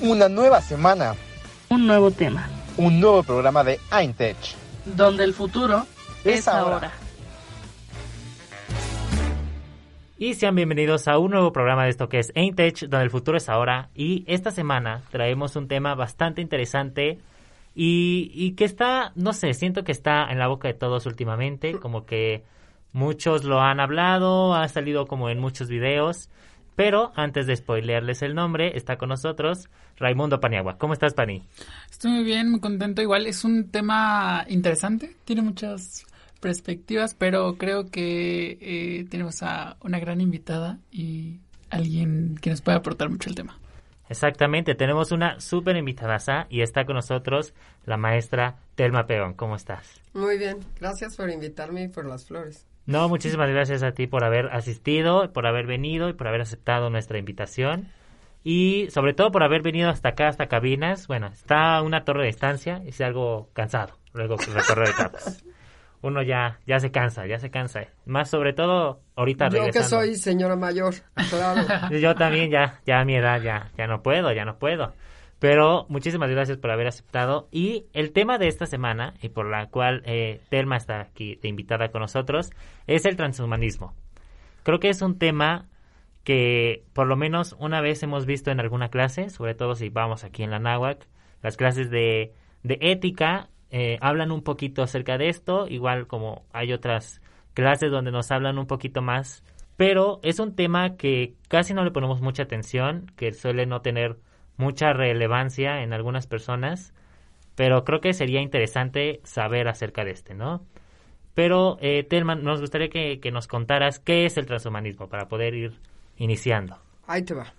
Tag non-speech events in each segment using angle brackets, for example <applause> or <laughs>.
Una nueva semana. Un nuevo tema. Un nuevo programa de Eintech. Donde el futuro es, ahora. Y sean bienvenidos a un nuevo programa de esto que es Eintech, donde el futuro es ahora. Y esta semana traemos un tema bastante interesante y, y que está, no sé, siento que está en la boca de todos últimamente, como que muchos lo han hablado, ha salido como en muchos videos. Pero antes de spoilearles el nombre, está con nosotros Raimundo Paniagua. ¿Cómo estás, Pani? Estoy muy bien, muy contento. Igual es un tema interesante, tiene muchas perspectivas, pero creo que eh, tenemos a una gran invitada y alguien que nos puede aportar mucho el tema. Exactamente, tenemos una súper invitada y está con nosotros la maestra Telma Peón. ¿Cómo estás? Muy bien, gracias por invitarme y por las flores. No, muchísimas gracias a ti por haber asistido, por haber venido y por haber aceptado nuestra invitación. Y sobre todo por haber venido hasta acá, hasta cabinas. Bueno, está una torre de distancia y es algo cansado luego recorrer etapas. <laughs> Uno ya, ya se cansa, ya se cansa. Más sobre todo ahorita Yo que soy señora mayor, claro. <laughs> Yo también ya, ya a mi edad ya, ya no puedo, ya no puedo. Pero muchísimas gracias por haber aceptado. Y el tema de esta semana, y por la cual eh, Telma está aquí de invitada con nosotros, es el transhumanismo. Creo que es un tema que por lo menos una vez hemos visto en alguna clase, sobre todo si vamos aquí en la náhuac, las clases de, de ética eh, hablan un poquito acerca de esto, igual como hay otras clases donde nos hablan un poquito más, pero es un tema que casi no le ponemos mucha atención, que suele no tener mucha relevancia en algunas personas, pero creo que sería interesante saber acerca de este, ¿no? Pero, eh, Telman, nos gustaría que, nos contaras qué es el transhumanismo para poder ir iniciando. Ahí te va.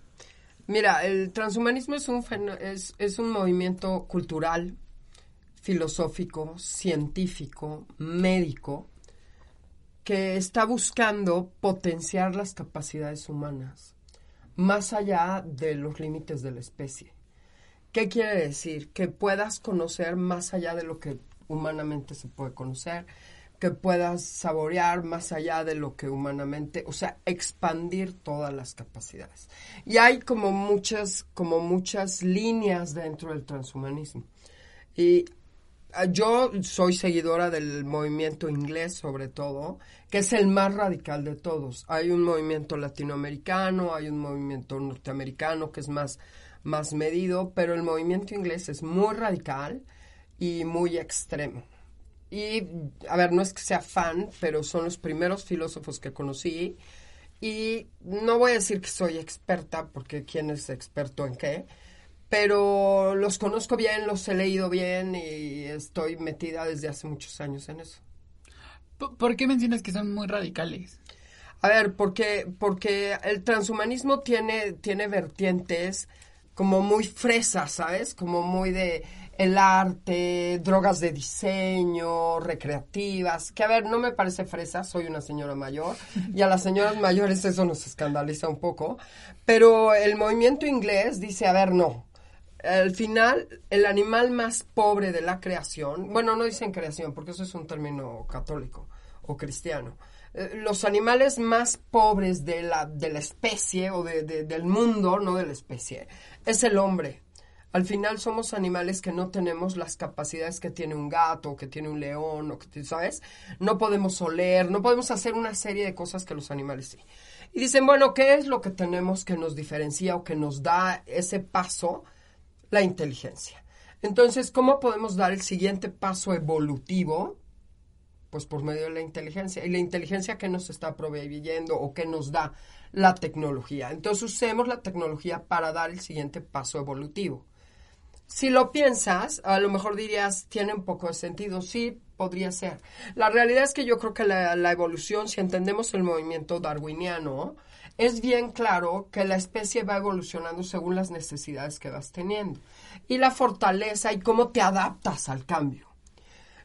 Mira, el transhumanismo es un, es, es un movimiento cultural, filosófico, científico, médico, que está buscando potenciar las capacidades humanas más allá de los límites de la especie. ¿Qué quiere decir? Que puedas conocer más allá de lo que humanamente se puede conocer, que puedas saborear más allá de lo que humanamente, o sea, expandir todas las capacidades. Y hay como muchas, como muchas líneas dentro del transhumanismo. Y Ah, yo soy seguidora del movimiento inglés sobre todo, que es el más radical de todos. Hay un movimiento latinoamericano, hay un movimiento norteamericano que es más, más medido, pero el movimiento inglés es muy radical y muy extremo. Y, a ver, no es que sea fan, pero son los primeros filósofos que conocí. Y no voy a decir que soy experta, porque ¿quién es experto en qué? pero los conozco bien, los he leído bien y estoy metida desde hace muchos años en eso. ¿Por qué mencionas que son muy radicales? A ver, porque, porque el transhumanismo tiene, tiene vertientes como muy fresas, ¿sabes? Como muy de el arte, drogas de diseño, recreativas, que a ver, no me parece fresa, soy una señora mayor, y a las señoras mayores eso nos escandaliza un poco, pero el movimiento inglés dice, a ver, no, al final, el animal más pobre de la creación, bueno, no dicen creación porque eso es un término católico o cristiano, eh, los animales más pobres de la, de la especie o de, del mundo, no de la especie, es el hombre. Al final somos animales que no tenemos las capacidades que tiene un gato, que tiene un león, o que, ¿sabes? No podemos oler, no podemos hacer una serie de cosas que los animales sí. Y dicen, bueno, ¿qué es lo que tenemos que nos diferencia o que nos da ese paso la inteligencia. Entonces, ¿cómo podemos dar el siguiente paso evolutivo? Pues por medio de la inteligencia. ¿Y la inteligencia que nos está proveyendo o que nos da la tecnología? Entonces, usemos la tecnología para dar el siguiente paso evolutivo. Si lo piensas, a lo mejor dirías, tiene un poco de sentido. Sí, podría ser. La realidad es que yo creo que la, evolución, si entendemos el movimiento darwiniano, es bien claro que la especie va evolucionando según las necesidades que vas teniendo y la fortaleza y cómo te adaptas al cambio.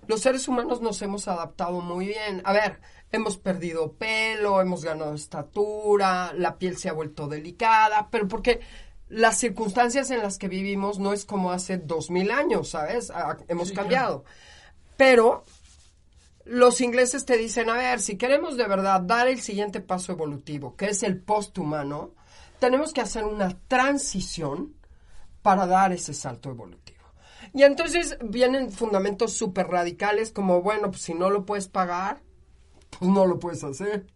Los seres humanos nos hemos adaptado muy bien. A ver, hemos perdido pelo, hemos ganado estatura, la piel se ha vuelto delicada, pero porque las circunstancias en las que vivimos no es como hace dos mil años, ¿sabes? Hemos cambiado. Pero los ingleses te dicen, a ver, si queremos de verdad dar el siguiente paso evolutivo, que es el posthumano, tenemos que hacer una transición para dar ese salto evolutivo. Y entonces vienen fundamentos súper radicales como, bueno, pues si no lo puedes pagar, pues no lo puedes hacer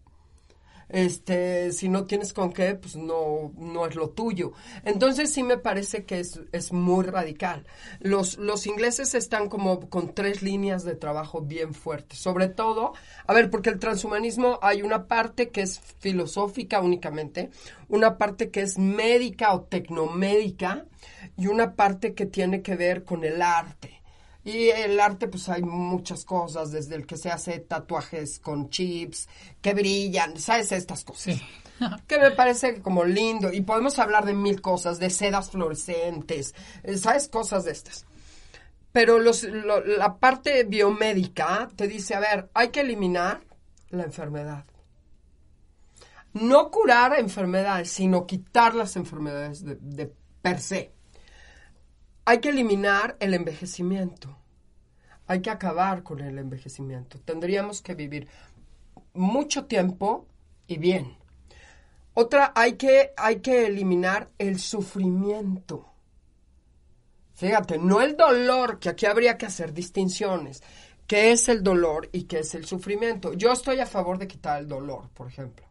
este, si no tienes con qué, pues no, no es lo tuyo. Entonces sí me parece que es, es muy radical. Los, los ingleses están como con tres líneas de trabajo bien fuertes. Sobre todo, a ver, porque el transhumanismo hay una parte que es filosófica únicamente, una parte que es médica o tecnomédica y una parte que tiene que ver con el arte. Y el arte, pues hay muchas cosas, desde el que se hace tatuajes con chips, que brillan, ¿sabes? Estas cosas. <laughs> que me parece como lindo. Y podemos hablar de mil cosas, de sedas fluorescentes, eh, ¿sabes? Cosas de estas. Pero los, la parte biomédica te dice, a ver, hay que eliminar la enfermedad. No curar enfermedades, sino quitar las enfermedades de, de per se. Hay que eliminar el envejecimiento. Hay que acabar con el envejecimiento. Tendríamos que vivir mucho tiempo y bien. Otra, hay que, hay que eliminar el sufrimiento. Fíjate, no el dolor, que aquí habría que hacer distinciones. ¿Qué es el dolor y qué es el sufrimiento? Yo estoy a favor de quitar el dolor, por ejemplo.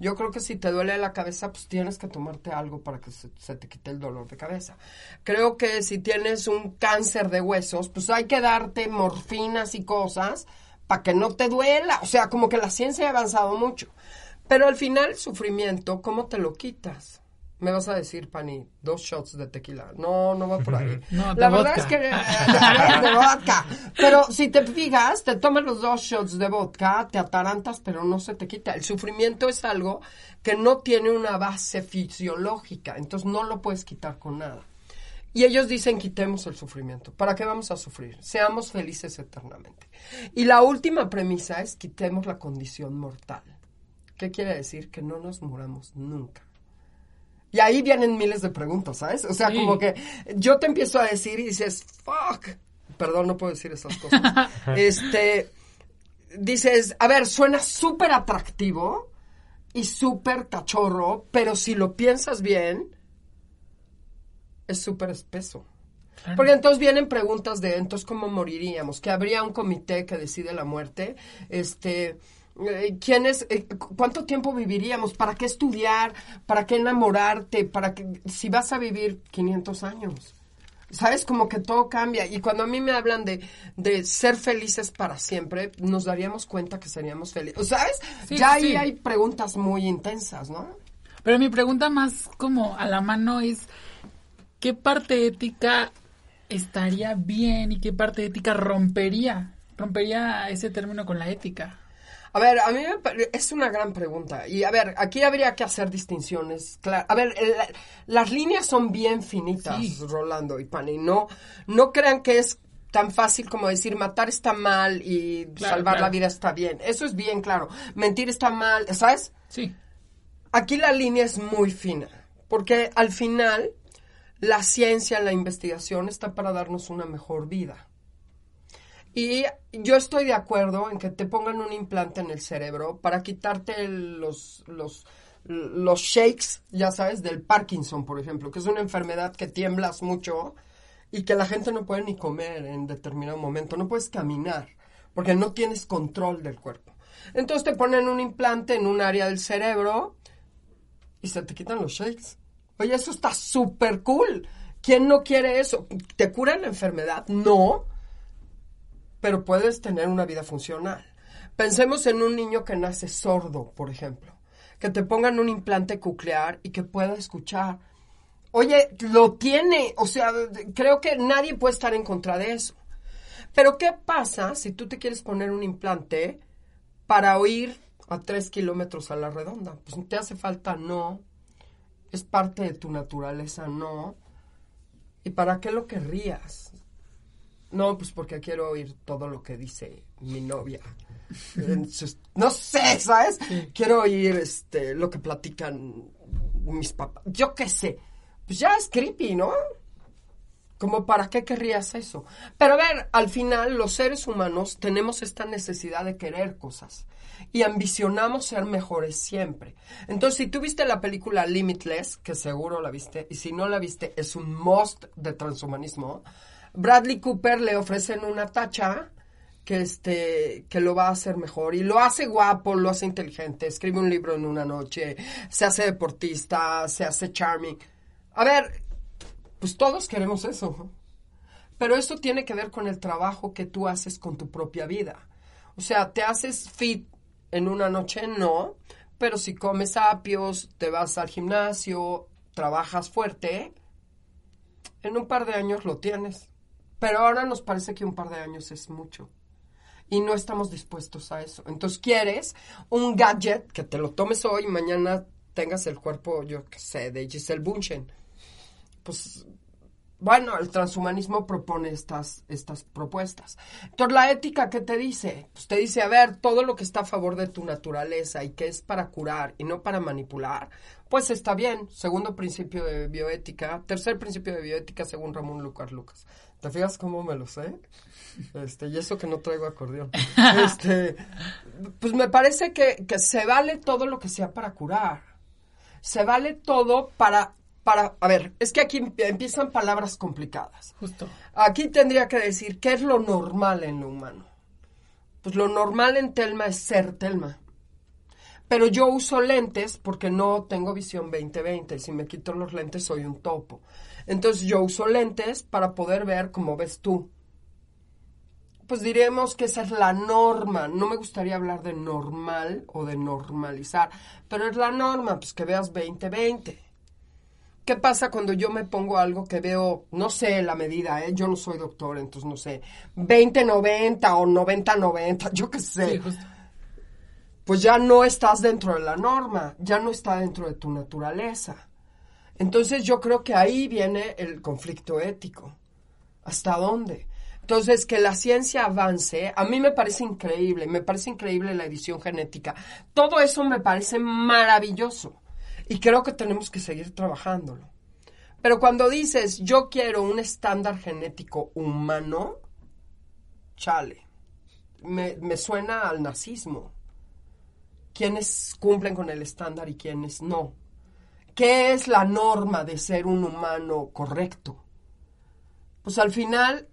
Yo creo que si te duele la cabeza, pues tienes que tomarte algo para que se, te quite el dolor de cabeza. Creo que si tienes un cáncer de huesos, pues hay que darte morfinas y cosas para que no te duela. O sea, como que la ciencia ha avanzado mucho. Pero al final, el sufrimiento, ¿cómo te lo quitas? Me vas a decir, Pani, dos shots de tequila. No, no va por ahí. <laughs> la verdad es que <laughs> de, vodka. Pero si te fijas, te tomas los dos shots de vodka, te atarantas, pero no se te quita. El sufrimiento es algo que no tiene una base fisiológica, entonces no lo puedes quitar con nada. Y ellos dicen quitemos el sufrimiento. ¿Para qué vamos a sufrir? Seamos felices eternamente. Y la última premisa es quitemos la condición mortal. ¿Qué quiere decir? Que no nos muramos nunca. Y ahí vienen miles de preguntas, ¿sabes? O sea, como que yo te empiezo a decir y dices, fuck. Perdón, no puedo decir esas cosas. <laughs> este, dices, a ver, suena súper atractivo y súper cachorro, pero si lo piensas bien, es súper espeso. Porque entonces vienen preguntas de, entonces, ¿cómo moriríamos? Que habría un comité que decide la muerte. Este, eh, ¿Quién es, eh, ¿Cuánto tiempo viviríamos? ¿Para qué estudiar? ¿Para qué enamorarte? ¿Para que si vas a vivir 500 años? ¿Sabes? Como que todo cambia. Y cuando a mí me hablan de, de ser felices para siempre, nos daríamos cuenta que seríamos felices. ¿Sabes? ya ahí hay preguntas muy intensas, ¿no? Pero mi pregunta más como a la mano es, ¿qué parte ética estaría bien y qué parte ética rompería? Rompería ese término con la ética. A ver, a mí me es una gran pregunta. Y a ver, aquí habría que hacer distinciones. Claro. A ver, las líneas son bien finitas, Rolando y Pani. No, no crean que es tan fácil como decir matar está mal y salvar la vida está bien. Eso es bien claro. Mentir está mal, ¿sabes? Sí. Aquí la línea es muy fina, porque al final la ciencia, la investigación está para darnos una mejor vida. Y yo estoy de acuerdo en que te pongan un implante en el cerebro para quitarte los, los, los shakes, ya sabes, del Parkinson, por ejemplo, que es una enfermedad que tiemblas mucho y que la gente no puede ni comer en determinado momento, no puedes caminar, porque no tienes control del cuerpo. Entonces te ponen un implante en un área del cerebro y se te quitan los shakes. Oye, eso está súper cool. ¿Quién no quiere eso? ¿Te cura la enfermedad? No pero puedes tener una vida funcional. Pensemos en un niño que nace sordo, por ejemplo, que te pongan un implante coclear y que pueda escuchar. Oye, lo tiene, o sea, creo que nadie puede estar en contra de eso. Pero ¿qué pasa si tú te quieres poner un implante para oír a tres kilómetros a la redonda? Pues te hace falta, no. Es parte de tu naturaleza, no. ¿Y para qué lo querrías? No, pues porque quiero oír todo lo que dice mi novia. no sé, ¿sabes? Quiero oír este lo que platican mis papás. Yo qué sé. Pues ya es creepy, ¿no? Como para qué querrías eso. Pero a ver, al final los seres humanos tenemos esta necesidad de querer cosas y ambicionamos ser mejores siempre. Entonces, si tú viste la película Limitless, que seguro la viste, y si no la viste, es un must de transhumanismo, Bradley Cooper le ofrecen una tacha que este que lo va a hacer mejor y lo hace guapo, lo hace inteligente, escribe un libro en una noche, se hace deportista, se hace charming. A ver, pues todos queremos eso. Pero eso tiene que ver con el trabajo que tú haces con tu propia vida. O sea, te haces fit en una noche, no, pero si comes apios, te vas al gimnasio, trabajas fuerte, en un par de años lo tienes. Pero ahora nos parece que un par de años es mucho. Y no estamos dispuestos a eso. Entonces quieres un gadget que te lo tomes hoy y mañana tengas el cuerpo, yo qué sé, de Giselle Bunchen. Pues bueno, el transhumanismo propone estas, estas propuestas. Entonces, la ética, ¿qué te dice? Pues te dice, a ver, todo lo que está a favor de tu naturaleza y que es para curar y no para manipular, pues está bien. Segundo principio de bioética. Tercer principio de bioética, según Ramón Lucas Lucas. ¿Te fijas cómo me lo sé? Este, y eso que no traigo acordeón. <laughs> Este, pues me parece que, que se vale todo lo que sea para curar. Se vale todo para para, a ver, es que aquí empiezan palabras complicadas. Justo. Aquí tendría que decir, ¿qué es lo normal en lo humano? Pues lo normal en Telma es ser Telma. Pero yo uso lentes porque no tengo visión 20-20 y si me quito los lentes soy un topo. Entonces yo uso lentes para poder ver como ves tú. Pues diremos que esa es la norma. No me gustaría hablar de normal o de normalizar, pero es la norma, pues que veas 20-20. ¿Qué pasa cuando yo me pongo algo que veo, no sé la medida, ¿eh? yo no soy doctor, entonces no sé, 20-90 o 90-90, <laughs> yo qué sé. Sí, justo. Pues ya no estás dentro de la norma, ya no está dentro de tu naturaleza. Entonces yo creo que ahí viene el conflicto ético. ¿Hasta dónde? Entonces, que la ciencia avance, a mí me parece increíble, me parece increíble la edición genética. Todo eso me parece maravilloso. Y creo que tenemos que seguir trabajándolo. Pero cuando dices, yo quiero un estándar genético humano, chale, me, me suena al nazismo. ¿Quiénes cumplen con el estándar y quiénes no? ¿Qué es la norma de ser un humano correcto? Pues al final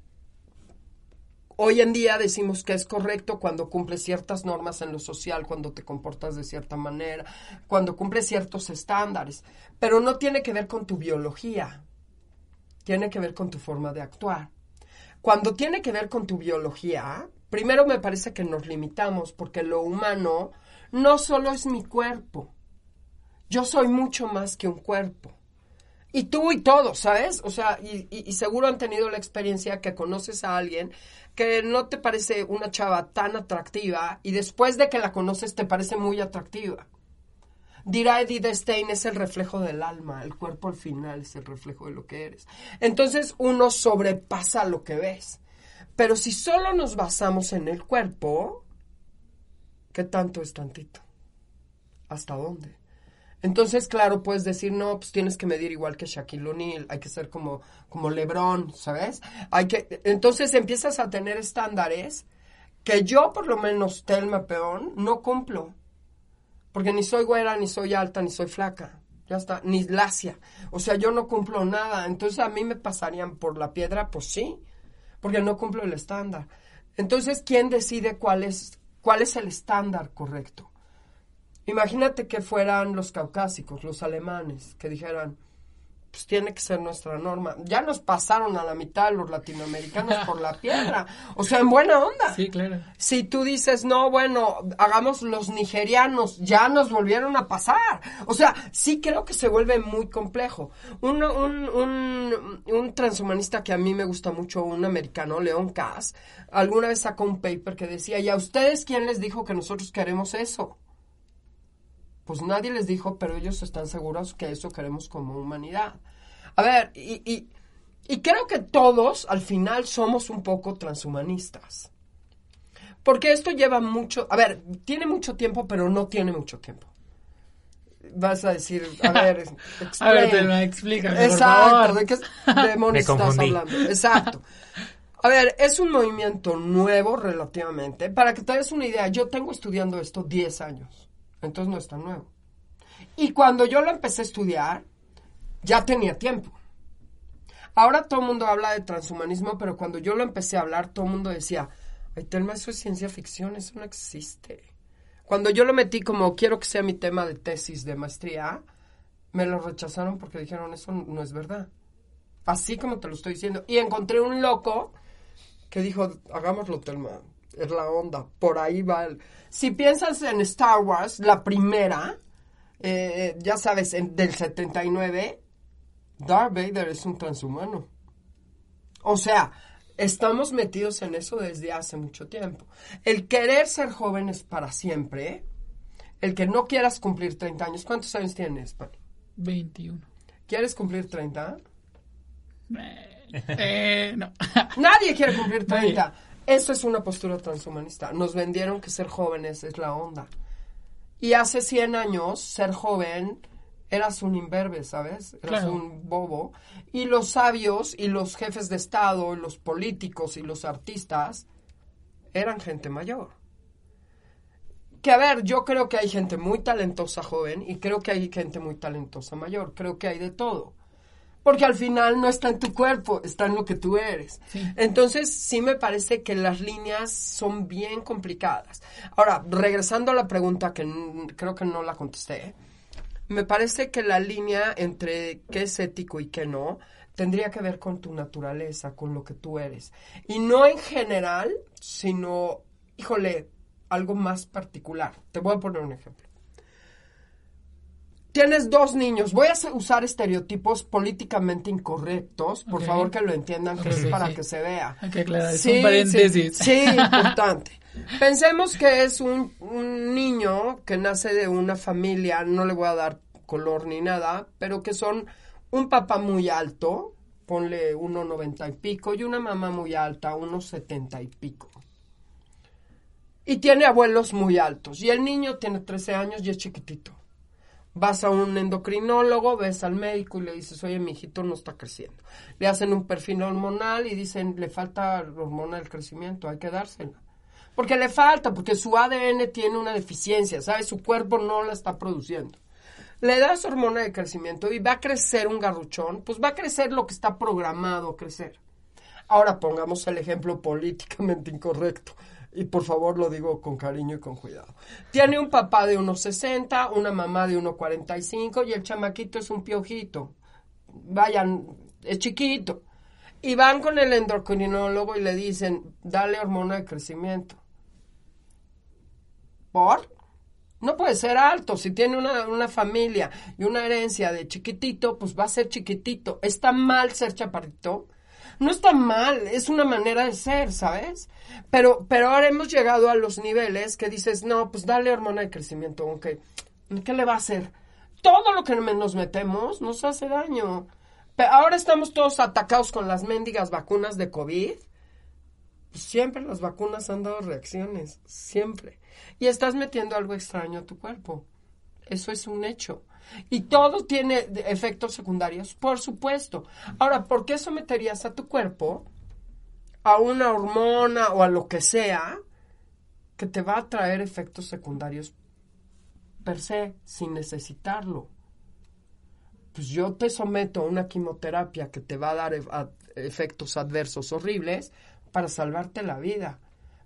Hoy en día decimos que es correcto cuando cumples ciertas normas en lo social, cuando te comportas de cierta manera, cuando cumples ciertos estándares, pero no tiene que ver con tu biología, tiene que ver con tu forma de actuar. Cuando tiene que ver con tu biología, primero me parece que nos limitamos porque lo humano no solo es mi cuerpo, yo soy mucho más que un cuerpo. Y tú y todos, ¿sabes? O sea, y, y, seguro han tenido la experiencia que conoces a alguien que no te parece una chava tan atractiva y después de que la conoces te parece muy atractiva. Dirá Edith Stein, es el reflejo del alma, el cuerpo al final es el reflejo de lo que eres. Entonces uno sobrepasa lo que ves. Pero si solo nos basamos en el cuerpo, ¿qué tanto es tantito? ¿Hasta dónde? Entonces, claro, puedes decir, no, pues tienes que medir igual que Shaquille O'Neal, hay que ser como, como LeBron, ¿sabes? Hay que, entonces empiezas a tener estándares que yo, por lo menos, Telma Peón, no cumplo. Porque ni soy güera, ni soy alta, ni soy flaca. Ya está, ni lacia. O sea, yo no cumplo nada. Entonces, a mí me pasarían por la piedra, pues sí, porque no cumplo el estándar. Entonces, ¿quién decide cuál es, cuál es el estándar correcto? Imagínate que fueran los caucásicos, los alemanes, que dijeran, pues tiene que ser nuestra norma. Ya nos pasaron a la mitad los latinoamericanos por la <laughs> piedra. O sea, en buena onda. Sí, claro. Si tú dices, no, bueno, hagamos los nigerianos, ya nos volvieron a pasar. O sea, sí creo que se vuelve muy complejo. Un, un, un, un transhumanista que a mí me gusta mucho, un americano, León Cass, alguna vez sacó un paper que decía, ¿y a ustedes quién les dijo que nosotros queremos eso? Pues nadie les dijo, pero ellos están seguros que eso queremos como humanidad. A ver, y, y, y creo que todos al final somos un poco transhumanistas. Porque esto lleva mucho, a ver, tiene mucho tiempo, pero no tiene mucho tiempo. vas a decir, a ver, <laughs> A ver, explain. Telma, explícame, por Exacto, favor. ¿de qué <laughs> demonios Me estás confundí. hablando? Exacto. A ver, es un movimiento nuevo relativamente. Para que te des una idea, yo tengo estudiando esto 10 años, entonces no es tan nuevo. Y cuando yo lo empecé a estudiar, ya tenía tiempo. Ahora todo el mundo habla de transhumanismo, pero cuando yo lo empecé a hablar, todo el mundo decía, ay, Telma, eso es ciencia ficción, eso no existe. Cuando yo lo metí como quiero que sea mi tema de tesis de maestría, me lo rechazaron porque dijeron, eso no es verdad. Así como te lo estoy diciendo. Y encontré un loco que dijo, hagámoslo, Telma. Es la onda. Por ahí va el... Si piensas en Star Wars, la primera, eh, ya sabes, en- del 79, Darth Vader es un transhumano. O sea, estamos metidos en eso desde hace mucho tiempo. El querer ser jóvenes para siempre, el que no quieras cumplir 30 años. ¿Cuántos años tienes, Pani? 21. ¿Quieres cumplir 30? Eh, no. Nadie quiere cumplir <laughs> 30. Eso es una postura transhumanista. Nos vendieron que ser jóvenes es la onda. Y hace 100 años, ser joven, eras un imberbe, ¿sabes? Eras Claro. un bobo. Y los sabios y los jefes de Estado, y los políticos y los artistas eran gente mayor. Que a ver, yo creo que hay gente muy talentosa joven y creo que hay gente muy talentosa mayor. Creo que hay de todo. Porque al final no está en tu cuerpo, está en lo que tú eres. Sí. Entonces, sí me parece que las líneas son bien complicadas. Ahora, regresando a la pregunta que creo que no la contesté, me parece que la línea entre qué es ético y qué no tendría que ver con tu naturaleza, con lo que tú eres. Y no en general, sino, híjole, algo más particular. Te voy a poner un ejemplo. Tienes dos niños. Voy a usar estereotipos políticamente incorrectos. Por favor, que lo entiendan, que es sí, para sí. que se vea. Hay que aclarar, es Sí, un paréntesis. Sí, sí, importante. Pensemos que es un, un niño que nace de una familia, no le voy a dar color ni nada, pero que son un papá muy alto, ponle 1,90 y pico, y una mamá muy alta, unos 70 y pico. Y tiene abuelos muy altos. Y el niño tiene 13 años y es chiquitito. Vas a un endocrinólogo, ves al médico y le dices, oye, mi hijito no está creciendo. Le hacen un perfil hormonal y dicen, le falta hormona del crecimiento, hay que dársela. Porque le falta, porque su ADN tiene una deficiencia, ¿sabes? Su cuerpo no la está produciendo. Le das hormona de crecimiento y va a crecer un garruchón, pues va a crecer lo que está programado a crecer. Ahora pongamos el ejemplo políticamente incorrecto. Y por favor lo digo con cariño y con cuidado. Tiene un papá de unos 60, una mamá de unos 45 y el chamaquito es un piojito. Vayan, es chiquito. Y van con el endocrinólogo y le dicen, dale hormona de crecimiento. ¿Por? No puede ser alto. Si tiene una, una familia y una herencia de chiquitito, pues va a ser chiquitito. ¿Está mal ser chaparrito? No está mal, es una manera de ser, ¿sabes? Pero, pero ahora hemos llegado a los niveles que dices, no, pues dale hormona de crecimiento, ok. ¿Qué le va a hacer? Todo lo que nos metemos nos hace daño. Pero ahora estamos todos atacados con las mendigas vacunas de COVID. Pues siempre las vacunas han dado reacciones, siempre. Y estás metiendo algo extraño a tu cuerpo. Eso es un hecho. Y todo tiene efectos secundarios, por supuesto. Ahora, ¿por qué someterías a tu cuerpo a una hormona o a lo que sea que te va a traer efectos secundarios per se, sin necesitarlo? Pues yo te someto a una quimioterapia que te va a dar e- efectos adversos horribles para salvarte la vida.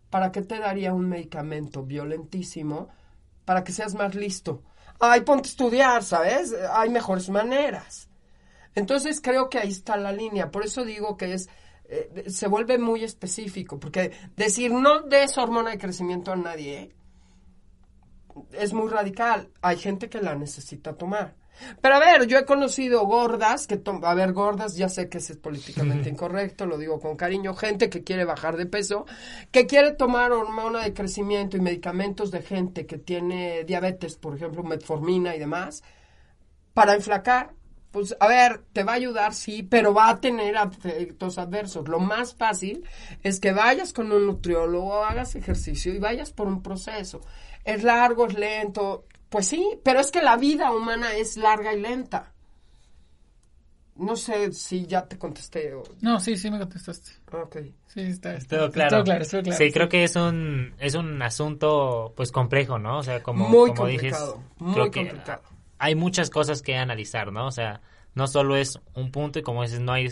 ¿Para qué te daría un medicamento violentísimo para que seas más listo? Ay, ponte a estudiar, ¿sabes? Hay mejores maneras. Entonces creo que ahí está la línea. Por eso digo que es eh, se vuelve muy específico, porque decir no des hormona de crecimiento a nadie es muy radical. Hay gente que la necesita tomar. Pero a ver, yo he conocido gordas que a ver, gordas, ya sé que es políticamente <laughs> incorrecto, lo digo con cariño, gente que quiere bajar de peso, que quiere tomar hormona de crecimiento y medicamentos de gente que tiene diabetes, por ejemplo, metformina y demás, para enflacar. Pues, a ver, te va a ayudar, sí, pero va a tener efectos adversos. Lo más fácil es que vayas con un nutriólogo, hagas ejercicio y vayas por un proceso. Es largo, es lento, Pues sí, pero es que la vida humana es larga y lenta. No sé si ya te contesté o... No, sí, sí me contestaste. Ok. Sí, está, está, Todo está claro. todo claro, todo claro. Sí, creo que es un, es un asunto pues complejo, ¿no? O sea, como, muy como dices, complicado, muy creo que complicado. hay muchas cosas que analizar, ¿no? O sea, no solo es un punto y como dices, no hay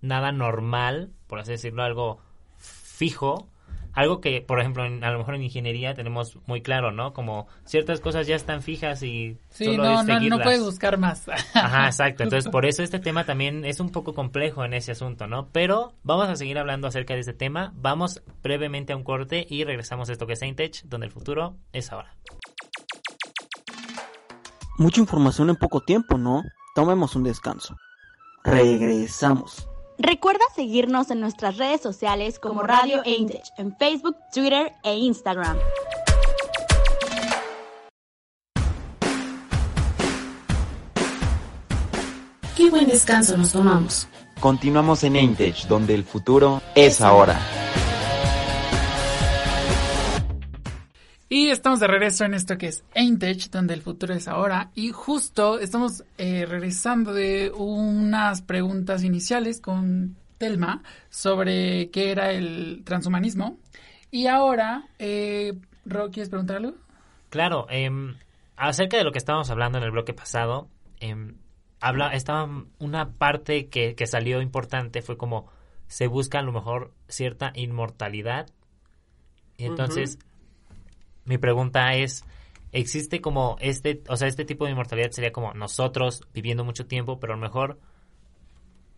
nada normal, por así decirlo, algo fijo, algo que, por ejemplo, en- a lo mejor en ingeniería tenemos muy claro, ¿no? Como ciertas cosas ya están fijas y Sí, solo no, es no, no seguirlas. puedes buscar más. Ajá, exacto. <laughs> Entonces, por eso este tema también es un poco complejo en ese asunto, ¿no? Pero vamos a seguir hablando acerca de este tema. Vamos brevemente a un corte y regresamos a esto que es Saintech, donde el futuro es ahora. Mucha información en poco tiempo, ¿no? Tomemos un descanso. Regresamos. Recuerda seguirnos en nuestras redes sociales como Radio Eintech en Facebook, Twitter e Instagram. Qué buen descanso nos tomamos. Continuamos en Eintech, donde el futuro es ahora. Y estamos de regreso en esto que es Aintech, donde el futuro es ahora. Y justo estamos eh, regresando de unas preguntas iniciales con Telma sobre qué era el transhumanismo. Y ahora, eh, Ro, ¿quieres preguntar algo? Claro, em, acerca de lo que estábamos hablando en el bloque pasado, em, habla, estaba una parte que, que salió importante, fue como se busca a lo mejor cierta inmortalidad. Y entonces, mi pregunta es, ¿existe como este, o sea, este tipo de inmortalidad sería como nosotros viviendo mucho tiempo, pero a lo mejor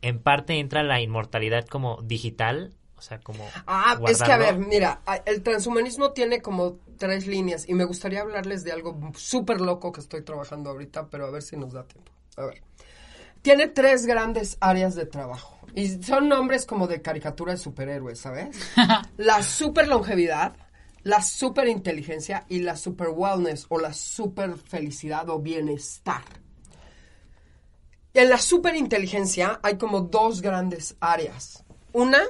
en parte entra la inmortalidad como digital? O sea, como... Ah, es que a ver, mira, el transhumanismo tiene como tres líneas y me gustaría hablarles de algo súper loco que estoy trabajando ahorita, pero a ver si nos da tiempo. A ver. Tiene tres grandes áreas de trabajo y son nombres como de caricatura de superhéroes, ¿sabes? <laughs> la super longevidad, la super inteligencia y la super wellness o la super felicidad o bienestar. En la superinteligencia hay como dos grandes áreas. Una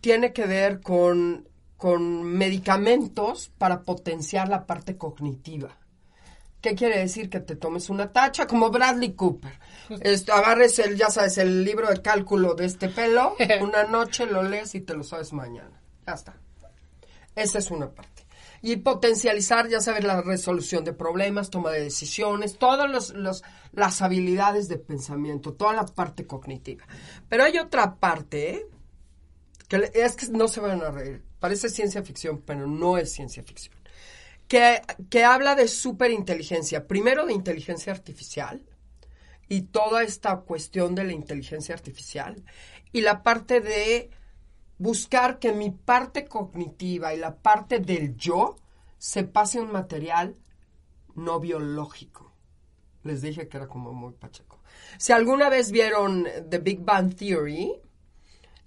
tiene que ver con, con medicamentos para potenciar la parte cognitiva. ¿Qué quiere decir? Que te tomes una tacha como Bradley Cooper. Esto, agarres el, ya sabes, el libro de cálculo de este pelo, <laughs> una noche lo lees y te lo sabes mañana. Ya está. Esa es una parte. Y potencializar, ya sabes, la resolución de problemas, toma de decisiones, todas las habilidades de pensamiento, toda la parte cognitiva. Pero hay otra parte, ¿eh? que es que no se van a reír. Parece ciencia ficción, pero no es ciencia ficción. Que, que habla de superinteligencia. Primero de inteligencia artificial y toda esta cuestión de la inteligencia artificial. Y la parte de buscar que mi parte cognitiva y la parte del yo se pase un material no biológico. Les dije que era como muy pacheco. Si alguna vez vieron The Big Bang Theory,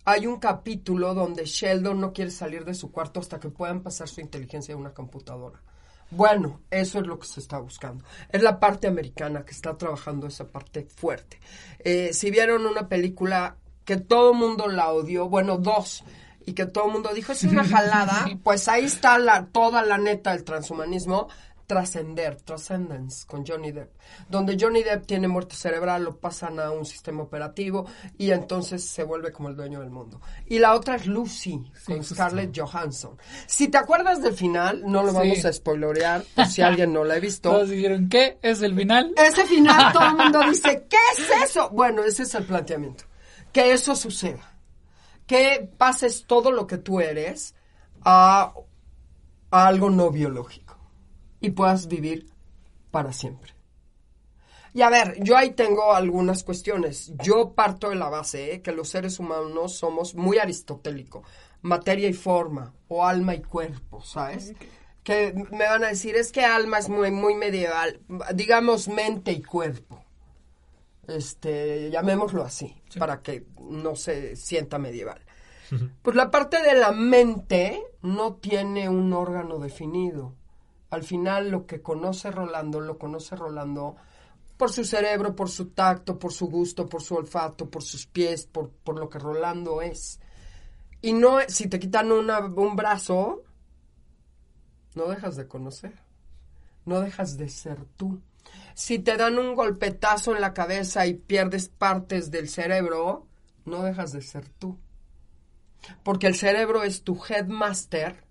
hay un capítulo donde Sheldon no quiere salir de su cuarto hasta que puedan pasar su inteligencia a una computadora. Bueno, eso es lo que se está buscando. Es la parte americana que está trabajando esa parte fuerte. Eh, si vieron una película que todo el mundo la odió, bueno, dos, y que todo el mundo dijo, es una jalada, <laughs> pues ahí está la, toda la neta del transhumanismo, Trascender, Transcendence, con Johnny Depp, donde Johnny Depp tiene muerte cerebral, lo pasan a un sistema operativo y entonces se vuelve como el dueño del mundo. Y la otra es Lucy, con. Scarlett Johansson. Si te acuerdas del final, no lo Sí. vamos a spoilorear, por si alguien no la ha visto. Todos dijeron, ¿qué? ¿Es el final? Ese final todo el <laughs> mundo dice, ¿qué es eso? Bueno, ese es el planteamiento. Que eso suceda. Que pases todo lo que tú eres a, a algo no biológico. Y puedas vivir para siempre. Y a ver, yo ahí tengo algunas cuestiones. Yo parto de la base ¿eh? que los seres humanos somos muy aristotélico. Materia y forma, o alma y cuerpo, ¿sabes? Que me van a decir, es que alma es muy, muy medieval. Digamos mente y cuerpo. Este, llamémoslo así, para que no se sienta medieval. Pues la parte de la mente no tiene un órgano definido. Al final lo que conoce Rolando, lo conoce Rolando por su cerebro, por su tacto, por su gusto, por su olfato, por sus pies, por, por lo que Rolando es. Y no, si te quitan una- un brazo, no dejas de conocer. no dejas de ser tú. Si te dan un golpetazo en la cabeza y pierdes partes del cerebro, no dejas de ser tú. Porque el cerebro es tu headmaster,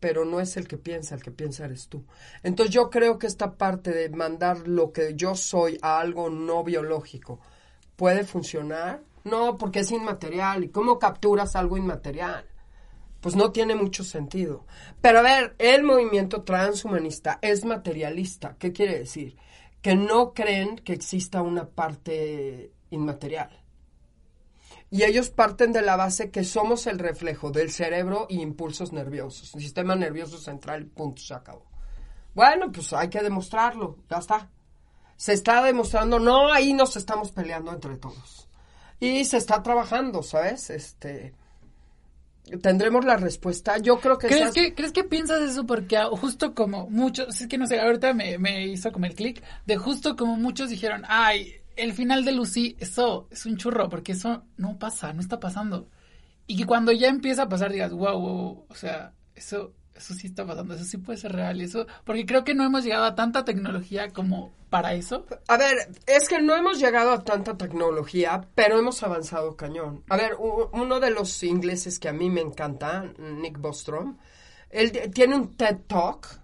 pero no es el que piensa, el que piensa eres tú. Entonces yo creo que esta parte de mandar lo que yo soy a algo no biológico puede funcionar. No, porque es inmaterial. ¿Y cómo capturas algo inmaterial? Pues no tiene mucho sentido. Pero a ver, el movimiento transhumanista es materialista. ¿Qué quiere decir? Que no creen que exista una parte inmaterial. Y ellos parten de la base que somos el reflejo del cerebro y impulsos nerviosos. El sistema nervioso central, punto, se acabó. Bueno, pues hay que demostrarlo, ya está. Se está demostrando, no, ahí nos estamos peleando entre todos. Y se está trabajando, ¿sabes? Este, tendremos la respuesta. Yo creo que... ¿Crees, esas- que, ¿Crees que piensas eso? Porque justo como muchos, es que no sé, ahorita me, me hizo como el clic, de justo como muchos dijeron, ay, el final de Lucy, eso es un churro, porque eso no pasa, no está pasando. Y que cuando ya empieza a pasar digas, wow, wow, o sea, eso, eso sí está pasando, eso sí puede ser real, eso, porque creo que no hemos llegado a tanta tecnología como para eso. A ver, es que no hemos llegado a tanta tecnología, pero hemos avanzado cañón. A ver, uno de los ingleses que a mí me encanta, Nick Bostrom, él tiene un TED Talk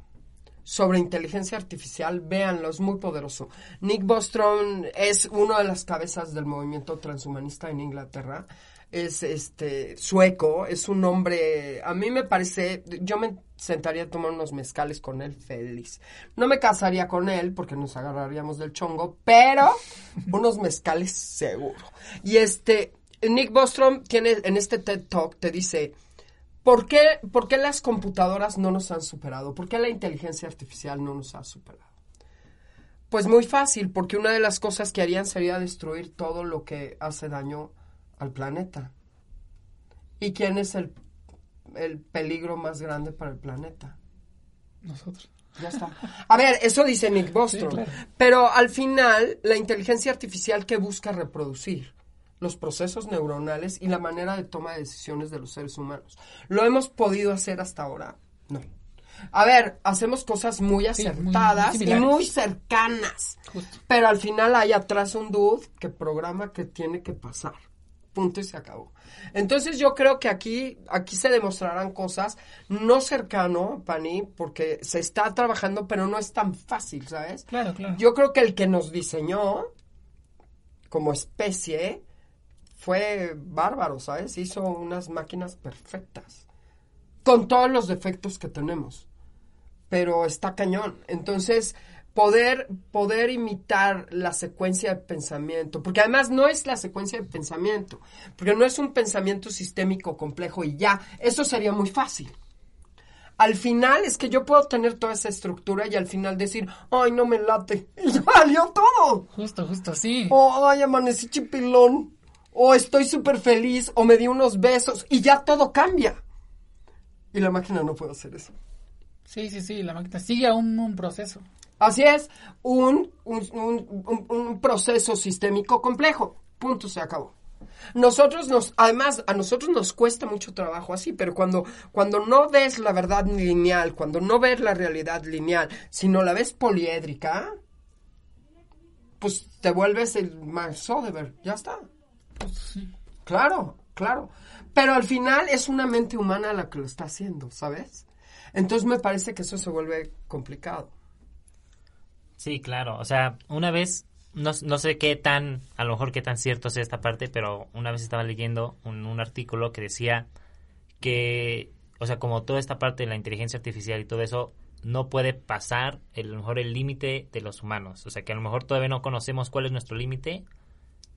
sobre inteligencia artificial, véanlo, es muy poderoso. Nick Bostrom es uno de las cabezas del movimiento transhumanista en Inglaterra. Es este sueco, es un hombre, a mí me parece, yo me sentaría a tomar unos mezcales con él feliz. No me casaría con él porque nos agarraríamos del chongo, pero <laughs> unos mezcales seguro. Y este, Nick Bostrom tiene en este TED Talk, te dice, ¿Por qué, ¿Por qué las computadoras no nos han superado? ¿Por qué la inteligencia artificial no nos ha superado? Pues muy fácil, porque una de las cosas que harían sería destruir todo lo que hace daño al planeta. ¿Y quién es el, el peligro más grande para el planeta? Nosotros. Ya está. A ver, eso dice Nick Bostrom. Sí, claro. Pero al final, la inteligencia artificial que busca reproducir los procesos neuronales y la manera de toma de decisiones de los seres humanos. ¿Lo hemos podido hacer hasta ahora? No. A ver, hacemos cosas muy Sí, muy- muy acertadas y muy cercanas. Justo. Pero al final hay atrás un dude que programa que tiene que pasar. Punto y se acabó. Entonces yo creo que aquí, aquí se demostrarán cosas no cercano, Pani, porque se está trabajando, pero no es tan fácil, ¿sabes? Claro, claro. Yo creo que el que nos diseñó como especie fue bárbaro, ¿sabes? Hizo unas máquinas perfectas. Con todos los defectos que tenemos. Pero está cañón. Entonces, poder, poder imitar la secuencia de pensamiento, porque además no es la secuencia de pensamiento, porque no es un pensamiento sistémico complejo y ya, eso sería muy fácil. Al final es que yo puedo tener toda esa estructura y al final decir, ay, no me late, <laughs> y ya valió todo. Justo, justo, sí. O, ay, amanecí chipilón, o estoy súper feliz, o me di unos besos, y ya todo cambia. Y la máquina no puede hacer eso. Sí, sí, sí, la máquina sigue aún un proceso. Así es, un, un, un- un- proceso sistémico complejo. Punto, se acabó. Nosotros nos, además, a nosotros nos cuesta mucho trabajo así, pero cuando, cuando no ves la verdad lineal, cuando no ves la realidad lineal, sino la ves poliédrica, pues te vuelves el Mark Soderbergh, ya está. Claro, claro. Pero al final es una mente humana la que lo está haciendo, ¿sabes? Entonces me parece que eso se vuelve complicado. Sí, claro. O sea, una vez, no, no sé qué tan, a lo mejor qué tan cierto sea esta parte, pero una vez estaba leyendo un, un artículo que decía que, o sea, como toda esta parte de la inteligencia artificial y todo eso, no puede pasar el- a lo mejor el límite de los humanos. O sea, que a lo mejor todavía no conocemos cuál es nuestro límite,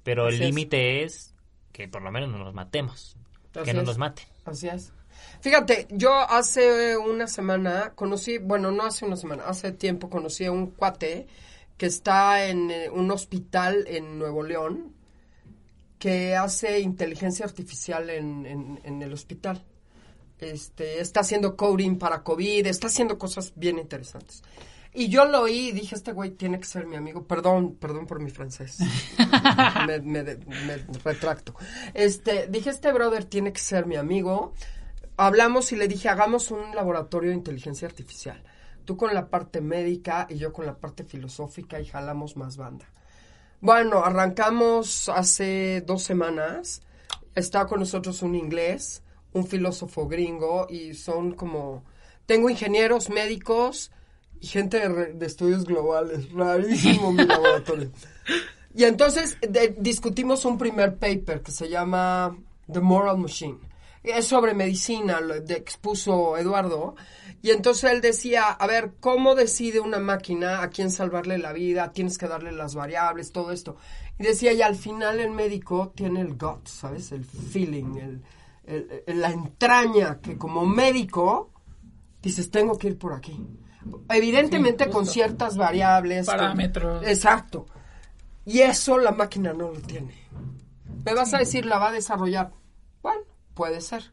pero el Así límite es que por lo menos no nos matemos. Así que no es. nos mate. Así es. Fíjate, yo hace una semana conocí, bueno, no hace una semana, hace tiempo conocí a un cuate que está en eh, un hospital en Nuevo León que hace inteligencia artificial en, en- en el hospital. Este, está haciendo coding para COVID, está haciendo cosas bien interesantes. Y yo lo oí y dije, este güey tiene que ser mi amigo. Perdón, perdón por mi francés. <laughs> me, me me retracto. Este, dije, este brother tiene que ser mi amigo. Hablamos y le dije, hagamos un laboratorio de inteligencia artificial. Tú con la parte médica y yo con la parte filosófica y jalamos más banda. Bueno, arrancamos hace dos semanas. Está con nosotros un inglés, un filósofo gringo y son como... Tengo ingenieros, médicos y gente de, estudios globales. Rarísimo mi laboratorio. Y entonces discutimos un primer paper que se llama The Moral Machine. Es sobre medicina, lo de- expuso Eduardo. Y entonces él decía, a ver, ¿cómo decide una máquina a quién salvarle la vida? Tienes que darle las variables, todo esto. Y decía, y al final el médico tiene el gut, ¿sabes? El feeling, el, el- el- la entraña, que como médico dices, tengo que ir por aquí. Evidentemente Sí, con ciertas variables. con- Parámetros. exacto. Y eso la máquina no lo tiene. Me vas a decir, la va a desarrollar. Bueno, puede ser.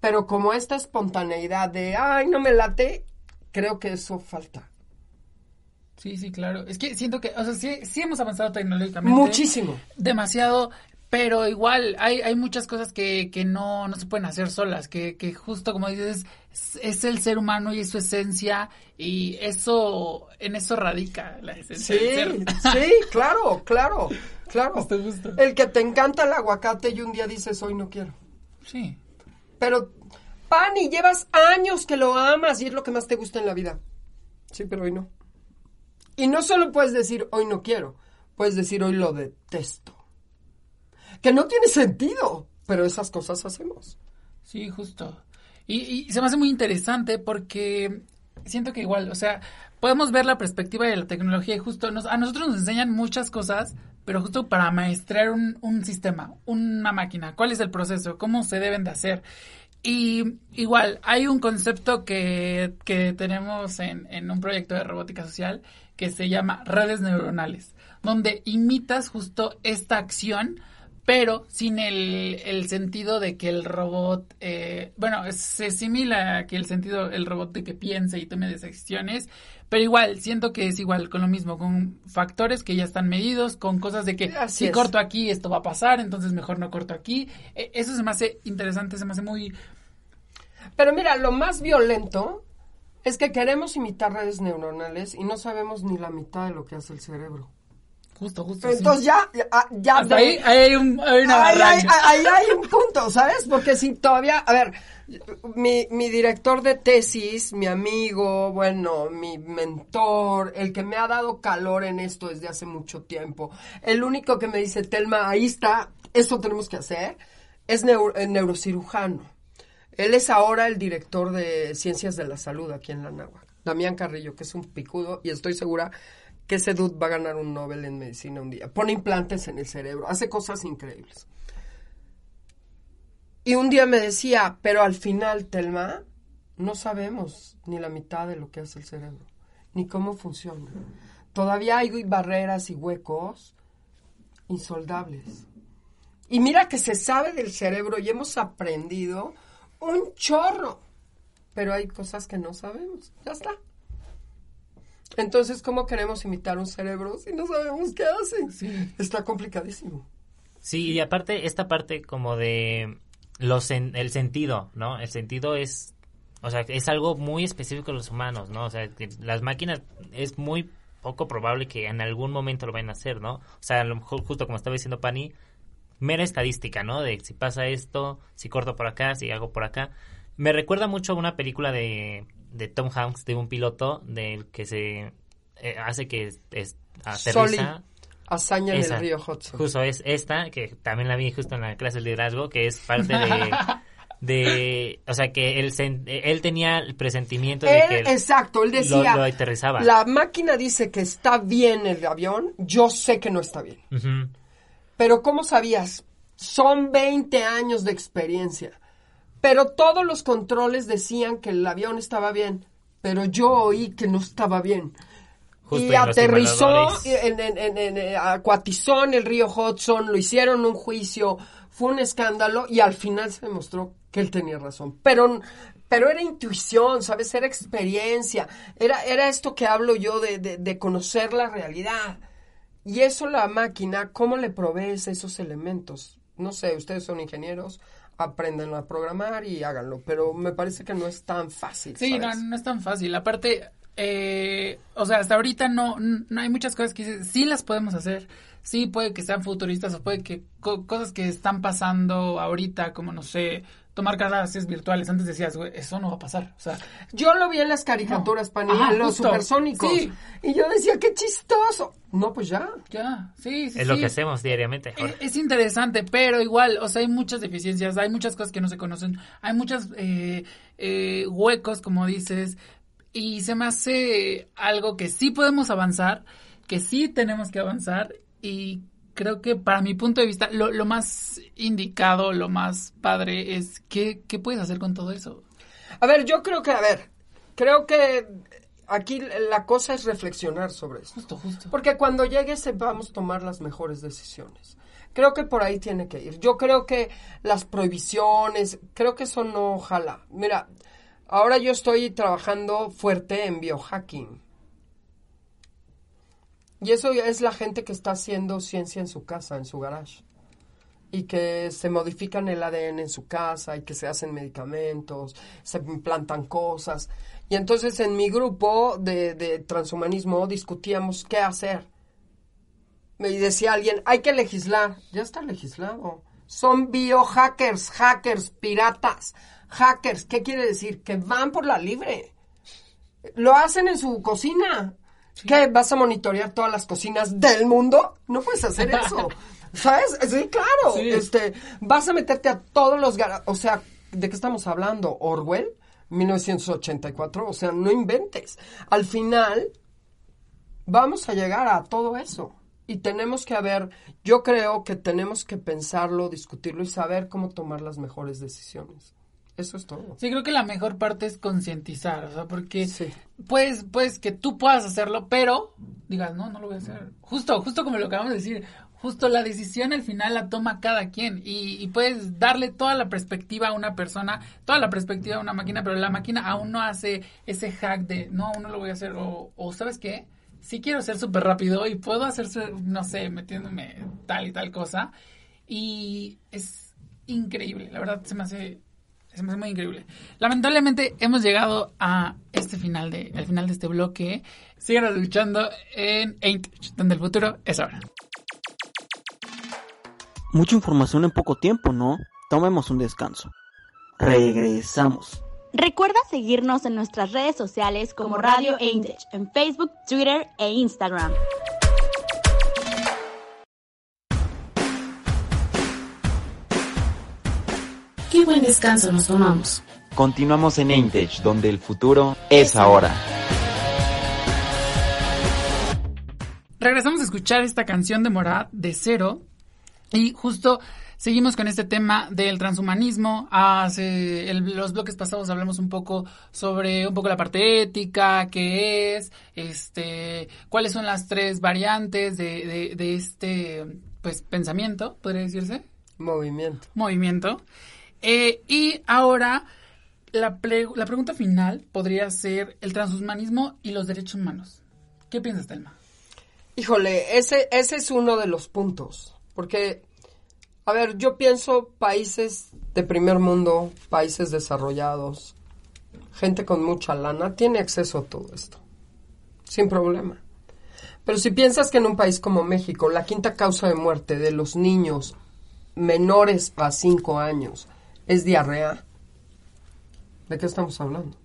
Pero como esta espontaneidad de, ay, no me late, creo que eso falta. Sí, sí, claro. Es que siento que, o sea, sí, sí hemos avanzado tecnológicamente. Muchísimo. Demasiado, pero igual hay, hay muchas cosas que, que no, no se pueden hacer solas, que, que justo como dices, es, es el ser humano y es su esencia y eso, en eso radica la esencia Sí, <laughs> sí, claro, claro, claro. <laughs> Justo, justo. El que te encanta el aguacate y un día dices, hoy no quiero. Sí. Pero, Pani, llevas años que lo amas y es lo que más te gusta en la vida. Sí, pero hoy no. Y no solo puedes decir, hoy no quiero, puedes decir, hoy lo detesto. Que no tiene sentido, pero esas cosas hacemos. Sí, justo. Y, y se me hace muy interesante porque siento que igual, o sea, podemos ver la perspectiva de la tecnología y justo nos- a nosotros nos enseñan muchas cosas, pero justo para maestrar un, un sistema, una máquina, cuál es el proceso, cómo se deben de hacer. Y igual, hay un concepto que, que tenemos en, en un proyecto de robótica social que se llama redes neuronales, donde imitas justo esta acción, pero sin el, el sentido de que el robot, eh, bueno, se asimila a que el sentido, el robot de que piense y tome decisiones, pero igual, siento que es igual con lo mismo, con factores que ya están medidos, con cosas de que Así si es. corto aquí esto va a pasar, entonces mejor no corto aquí. Eh, Eso se me hace interesante, se me hace muy... Pero mira, lo más violento es que queremos imitar redes neuronales y no sabemos ni la mitad de lo que hace el cerebro. Justo, justo. sí. Entonces ya, ya, ya Hasta de- ahí, ahí hay, un, hay una Ahí hay, ahí hay un punto, ¿sabes? Porque si todavía, a ver, mi, mi director de tesis, mi amigo, bueno, mi mentor, el que me ha dado calor en esto desde hace mucho tiempo, el único que me dice, Telma, ahí está, esto tenemos que hacer, es neu- el neurocirujano. Él es ahora el director de Ciencias de la Salud aquí en la Náhuac. Damián Carrillo, que es un picudo, y estoy segura que ese dude va a ganar un Nobel en medicina un día. Pone implantes en el cerebro, hace cosas increíbles. Y un día me decía, pero al final, Telma, no sabemos ni la mitad de lo que hace el cerebro, ni cómo funciona. Todavía hay barreras y huecos insoldables. Y mira que se sabe del cerebro y hemos aprendido un chorro, pero hay cosas que no sabemos. Ya está. Entonces, ¿cómo queremos imitar un cerebro si no sabemos qué hace? Está complicadísimo. Sí, y aparte, esta parte como de los el sentido, ¿no? El sentido es, o sea, es algo muy específico de los humanos, ¿no? O sea, que las máquinas es muy poco probable que en algún momento lo vayan a hacer, ¿no? O sea, a lo mejor, justo como estaba diciendo Pani, mera estadística, ¿no? De si pasa esto, si corto por acá, si hago por acá. Me recuerda mucho a una película de, de Tom Hanks, de un piloto, del que se eh, hace que es, aterriza. hazaña en el río Hudson. Justo es esta, que también la vi justo en la clase de liderazgo, que es parte de... <laughs> de o sea, que él, él tenía el presentimiento de que exacto, él decía, lo, lo aterrizaba. la máquina dice que está bien el avión, yo sé que no está bien. Pero ¿cómo sabías? Son 20 años de experiencia. Pero todos los controles decían que el avión estaba bien, pero yo oí que no estaba bien. Justo y aterrizó en, en, en- en- eh, acuatizó en el río Hudson, lo hicieron un juicio, fue un escándalo y al final se demostró que él tenía razón. Pero, pero era intuición, ¿sabes? Era experiencia, era, era esto que hablo yo de, de, de conocer la realidad. Y eso la máquina, ¿cómo le provees esos elementos? No sé, ustedes son ingenieros, aprendan a programar y háganlo. Pero me parece que no es tan fácil. Sí, no, ¿sabes? no es tan fácil. Aparte, eh, o sea, hasta ahorita no, no hay muchas cosas que sí las podemos hacer. Sí, puede que sean futuristas o puede que co- cosas que están pasando ahorita, como no sé, tomar clases virtuales. Antes decías, güey, eso no va a pasar. O sea, Yo lo vi en las caricaturas, No. Pani, Ajá, en los justo. supersónicos. Sí. Y yo decía, qué chistoso. No, pues ya. ya, sí, sí. Es lo que hacemos diariamente, Eh, Jorge. Es interesante, pero igual, o sea, hay muchas deficiencias, hay muchas cosas que no se conocen, hay muchos huecos, como dices, y se me hace algo que sí podemos avanzar, que sí tenemos que avanzar, y creo que para mi punto de vista, lo, lo más indicado, lo más padre es qué, qué puedes hacer con todo eso. A ver, yo creo que, a ver, creo que aquí la cosa es reflexionar sobre esto. Justo, justo. Porque cuando llegue sepamos tomar las mejores decisiones. Creo que por ahí tiene que ir. Yo creo que las prohibiciones, creo que eso no ojalá. Mira, ahora yo estoy trabajando fuerte en biohacking. Y eso es la gente que está haciendo ciencia en su casa, en su garage. Y que se modifican el ADN en su casa y que se hacen medicamentos, se implantan cosas. Y entonces en mi grupo de, de transhumanismo discutíamos qué hacer. Y decía alguien, hay que legislar. Ya está legislado. Son biohackers, hackers, piratas, hackers. ¿Qué quiere decir? Que van por la libre. Lo hacen en su cocina. ¿Qué? ¿Vas a monitorear todas las cocinas del mundo? No puedes hacer <laughs> eso. ¿Sabes? Sí, claro. Sí. Este, vas a meterte a todos los... O sea, ¿de qué estamos hablando? ¿Orwell? 1984. O sea, no inventes. Al final, vamos a llegar a todo eso. Y tenemos que haber, yo creo que tenemos que pensarlo, discutirlo y saber cómo tomar las mejores decisiones. Eso es todo. Sí, creo que la mejor parte es concientizar, o sea, porque Sí. puedes, puedes que tú puedas hacerlo, pero digas, no, no lo voy a hacer. Justo, justo como lo acabamos de decir, justo la decisión al final la toma cada quien y, y puedes darle toda la perspectiva a una persona, toda la perspectiva a una máquina, pero la máquina aún no hace ese hack de, no, aún no lo voy a hacer, o, o ¿sabes qué? Sí quiero ser súper rápido y puedo hacer, no sé, metiéndome tal y tal cosa. Y es increíble, la verdad se me hace se me hace muy increíble. Lamentablemente hemos llegado a este final de, al final de este bloque. Sigan luchando en Ain't, donde el futuro es ahora. Mucha información en poco tiempo, ¿no? Tomemos un descanso. Regresamos. Recuerda seguirnos en nuestras redes sociales como Radio Aintech en Facebook, Twitter e Instagram. Qué buen descanso nos tomamos. Continuamos en Intech, donde el futuro es ahora. Regresamos a escuchar esta canción de Morat de Cero y justo seguimos con este tema del transhumanismo. Hace el- los bloques pasados hablamos un poco sobre un poco la parte ética, qué es, este, cuáles son las tres variantes de, de, de este pues pensamiento, podría decirse. Movimiento. movimiento. Eh, y ahora la, la pregunta final podría ser el transhumanismo y los derechos humanos. ¿Qué piensas, Telma? Híjole, ese, ese es uno de los puntos. Porque, a ver, yo pienso países de primer mundo, países desarrollados, gente con mucha lana, tiene acceso a todo esto. Sin problema. Pero si piensas que en un país como México, la quinta causa de muerte de los niños menores a 5 años es diarrea, ¿de qué estamos hablando?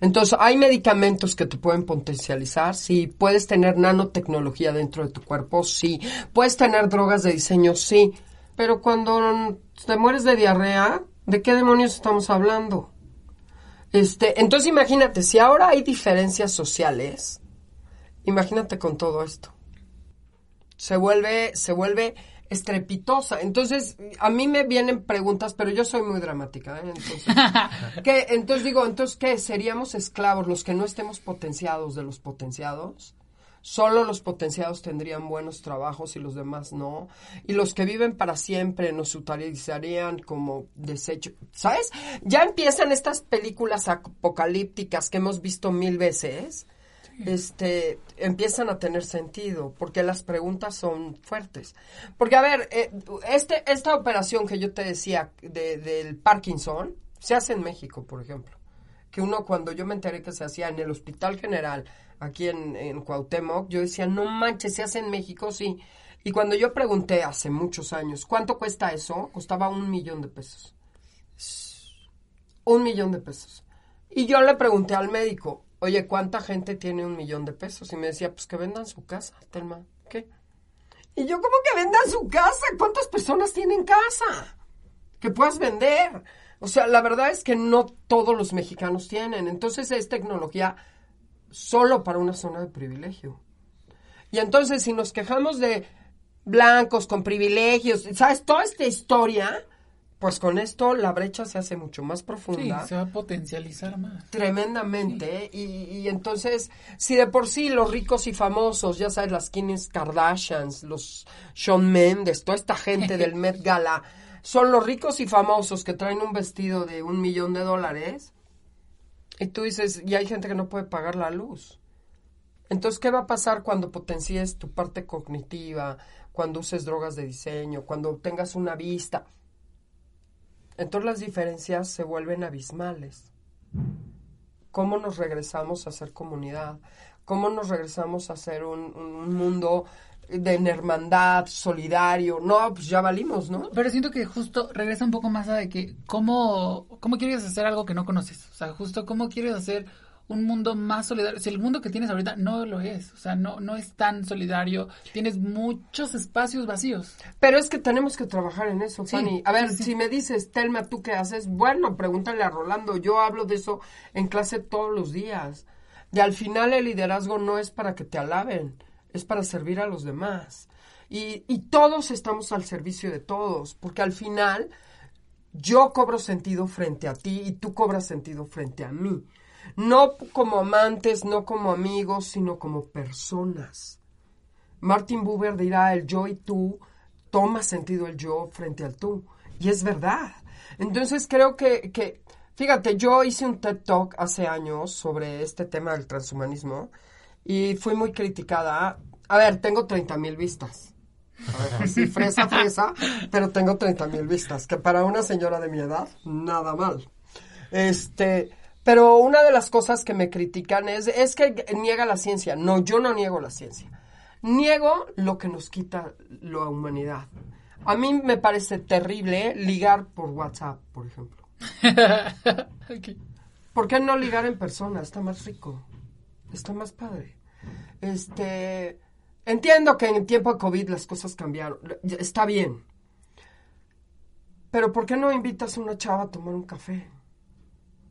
Entonces, hay medicamentos que te pueden potencializar, sí. Puedes tener nanotecnología dentro de tu cuerpo, sí. Puedes tener drogas de diseño, sí. Pero cuando te mueres de diarrea, ¿de qué demonios estamos hablando? Este, entonces imagínate, si ahora hay diferencias sociales, imagínate con todo esto. Se vuelve, se vuelve estrepitosa. Entonces, a mí me vienen preguntas, pero yo soy muy dramática, ¿eh? Entonces, <laughs> ¿qué? Entonces digo, entonces ¿qué? ¿Seríamos esclavos los que no estemos potenciados de los potenciados? Solo los potenciados tendrían buenos trabajos y los demás no. Y los que viven para siempre nos utilizarían como desecho. ¿Sabes? Ya empiezan estas películas apocalípticas que hemos visto mil veces. Este, empiezan a tener sentido, porque las preguntas son fuertes. Porque, a ver, eh, este, esta operación que yo te decía de- del Parkinson, se hace en México, por ejemplo. Que uno, cuando yo me enteré que se hacía en el Hospital General, aquí en, en Cuauhtémoc, yo decía, no manches, se hace en México, sí. Y cuando yo pregunté hace muchos años, ¿cuánto cuesta eso? Costaba un millón de pesos. Un millón de pesos. Y yo le pregunté al médico, oye, ¿cuánta gente tiene un millón de pesos? Y me decía, pues que vendan su casa, Telma. ¿Qué? Y yo, ¿cómo que vendan su casa? ¿Cuántas personas tienen casa? Que puedas vender. O sea, la verdad es que no todos los mexicanos tienen. Entonces es tecnología solo para una zona de privilegio. Y entonces si nos quejamos de blancos con privilegios, ¿sabes? Toda esta historia, pues con esto la brecha se hace mucho más Sí, profunda. se va a potencializar más. Tremendamente. Y, y entonces, si de por sí los ricos y famosos, ya sabes, las Kim Kardashians, los Shawn Mendes, toda esta gente del <laughs> Met Gala, son los ricos y famosos que traen un vestido de un millón de dólares, y tú dices, y hay gente que no puede pagar la luz. Entonces, ¿qué va a pasar cuando potencies tu parte cognitiva, cuando uses drogas de diseño, cuando tengas una vista? Entonces las diferencias se vuelven abismales. ¿Cómo nos regresamos a ser comunidad? ¿Cómo nos regresamos a ser un, un mundo de hermandad, solidario? No, pues ya valimos, ¿no? Pero siento que justo regresa un poco más a de que cómo, cómo quieres hacer algo que no conoces. O sea, justo cómo quieres hacer un mundo más solidario. Si el mundo que tienes ahorita no lo es. O sea, no, no es tan solidario. Tienes muchos espacios vacíos. Pero es que tenemos que trabajar en eso, Sí, Fanny. A ver, sí, si me dices, Telma, ¿tú qué haces? Bueno, pregúntale a Rolando. Yo hablo de eso en clase todos los días. De al final el liderazgo no es para que te alaben, es para servir a los demás. Y, y todos estamos al servicio de todos, porque al final yo cobro sentido frente a ti y tú cobras sentido frente a mí. No como amantes, no como amigos, sino como personas. Martin Buber dirá el yo y tú, toma sentido el yo frente al tú. Y es verdad. Entonces creo que, que, fíjate, yo hice un TED Talk hace años sobre este tema del transhumanismo y fui muy criticada. A ver, tengo 30 mil vistas. A ver, así fresa, fresa, pero tengo 30 mil vistas, que para una señora de mi edad, nada mal. Este, pero una de las cosas que me critican es, es que niega la ciencia. No, yo no niego la ciencia. Niego lo que nos quita la humanidad. A mí me parece terrible ligar por WhatsApp, por ejemplo. <laughs> ¿Por qué no ligar en persona? Está más rico. Está más padre. Este. Entiendo que en tiempo de COVID las cosas cambiaron. Está bien. Pero ¿por qué no invitas a una chava a tomar un café?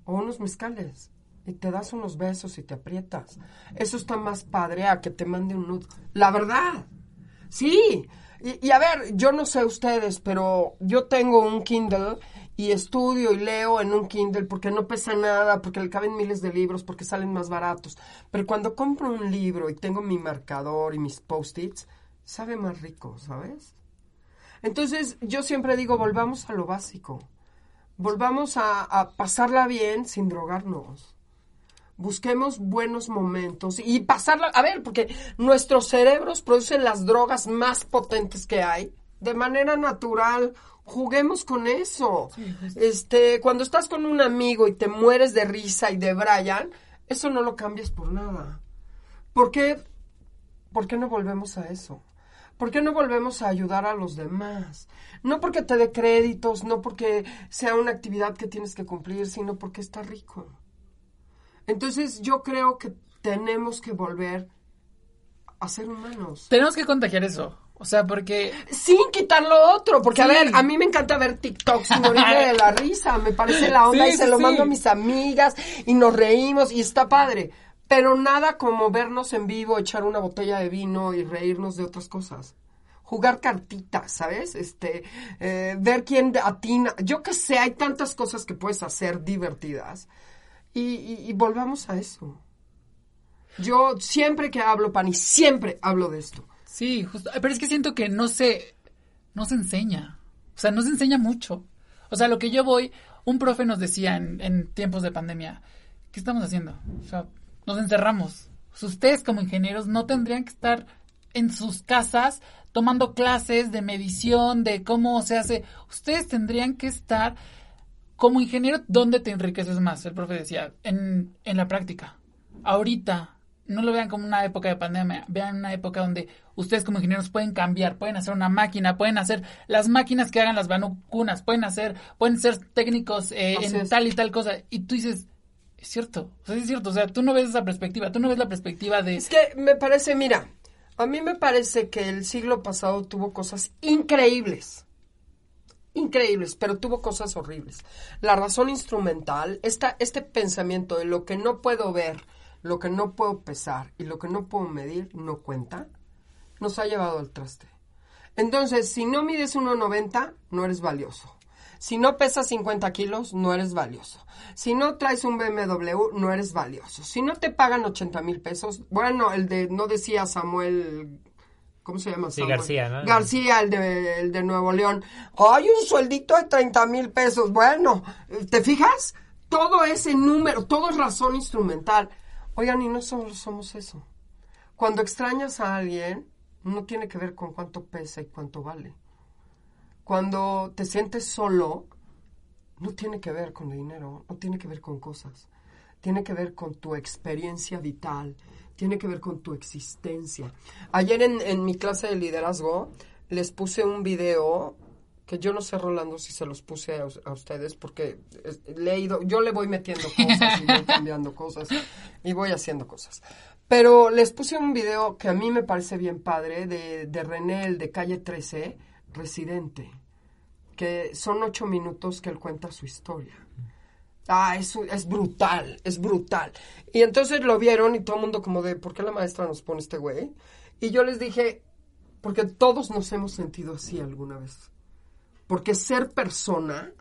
O unos mezcales. Y te das unos besos y te aprietas. Eso está más padre a que te mande un nudo. La verdad. Sí. Y, y a ver, yo no sé ustedes, pero yo tengo un Kindle y estudio y leo en un Kindle porque no pesa nada, porque le caben miles de libros, porque salen más baratos. Pero cuando compro un libro y tengo mi marcador y mis post-its, sabe más rico, ¿sabes? Entonces, yo siempre digo, volvamos a lo básico. Volvamos a, a pasarla bien sin drogarnos. Busquemos buenos momentos y pasarla, a ver, porque nuestros cerebros producen las drogas más potentes que hay de manera natural. Juguemos con eso. Este, cuando estás con un amigo y te mueres de risa y de Brian, eso no lo cambias por nada. ¿Por qué, ¿Por qué no volvemos a eso? ¿Por qué no volvemos a ayudar a los demás? No porque te dé créditos, no porque sea una actividad que tienes que cumplir, sino porque está rico. Entonces yo creo que tenemos que volver a ser humanos. Tenemos que contagiar eso. O sea, porque Sin quitar lo otro, porque a ver, a mí me encanta ver TikToks y morirme de la risa, me parece la <laughs> onda Sí, y se sí, lo mando a mis amigas y nos reímos y está padre. Pero nada como vernos en vivo, echar una botella de vino y reírnos de otras cosas. Jugar cartitas, ¿sabes? Este, eh, ver quién atina. Yo qué sé, hay tantas cosas que puedes hacer divertidas. Y volvamos a eso. Yo siempre que hablo, Pani, siempre hablo de esto. sí, justo. Pero es que siento que no se, no se enseña. O sea, no se enseña mucho. O sea, lo que yo voy, un profe nos decía en, en tiempos de pandemia, ¿qué estamos haciendo? O sea, nos encerramos. Ustedes como ingenieros no tendrían que estar en sus casas tomando clases de medición, de cómo se hace. Ustedes tendrían que estar como ingeniero, ¿dónde te enriqueces más? El profe decía, en, en la práctica. Ahorita, no lo vean como una época de pandemia, vean una época donde ustedes como ingenieros pueden cambiar, pueden hacer una máquina, pueden hacer las máquinas que hagan las vacunas, pueden hacer, pueden ser técnicos eh, en es. tal y tal cosa. Y tú dices, es cierto, o sea, es cierto, o sea, tú no ves esa perspectiva, tú no ves la perspectiva de... Es que me parece, mira, a mí me parece que el siglo pasado tuvo cosas increíbles. Increíbles, pero tuvo cosas horribles. La razón instrumental, esta, este pensamiento de lo que no puedo ver, lo que no puedo pesar y lo que no puedo medir no cuenta, nos ha llevado al traste. Entonces, si no mides 1,90, no eres valioso. Si no pesas 50 kilos, no eres valioso. Si no traes un BMW, no eres valioso. Si no te pagan 80 mil pesos, bueno, el de, no decía Samuel, ¿cómo se llama? Sí, Samuel? García, ¿no? García, el de, el de Nuevo León. Hay un sueldito de 30 mil pesos. Bueno, ¿te fijas? Todo ese número, todo es razón instrumental. Oigan, y no solo somos eso. Cuando extrañas a alguien, no tiene que ver con cuánto pesa y cuánto vale. Cuando te sientes solo, no tiene que ver con dinero, no tiene que ver con cosas. Tiene que ver con tu experiencia vital, tiene que ver con tu existencia. Ayer en, en mi clase de liderazgo les puse un video que yo no sé, Rolando, si se los puse a, a ustedes porque le he ido, yo le voy metiendo cosas y voy <laughs> cambiando cosas y voy haciendo cosas. Pero les puse un video que a mí me parece bien padre de, de René, el de calle 13, residente, que son ocho minutos que él cuenta su historia. Ah, es, es brutal, es brutal. Y entonces lo vieron y todo el mundo como de, ¿por qué la maestra nos pone este güey? Y yo les dije, porque todos nos hemos sentido así alguna vez. Porque ser persona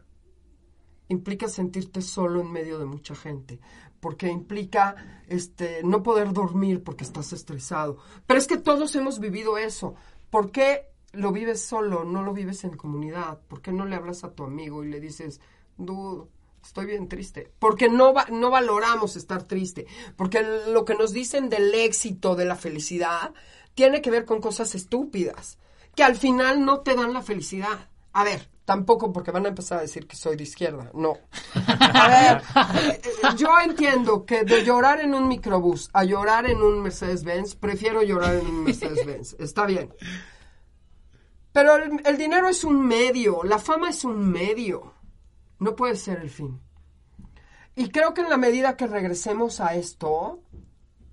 implica sentirte solo en medio de mucha gente, porque implica este no poder dormir porque estás estresado. Pero es que todos hemos vivido eso. ¿Por qué lo vives solo, no lo vives en comunidad? ¿Por qué no le hablas a tu amigo y le dices, dude, estoy bien triste? Porque no, va- no valoramos estar triste, porque lo que nos dicen del éxito, de la felicidad, tiene que ver con cosas estúpidas, que al final no te dan la felicidad. A ver, tampoco porque van a empezar a decir que soy de izquierda, no. A ver, eh, yo entiendo que de llorar en un microbús a llorar en un Mercedes-Benz, prefiero llorar en un Mercedes-Benz, está bien. Pero el, dinero es un medio, la fama es un medio, no puede ser el fin. Y creo que en la medida que regresemos a esto,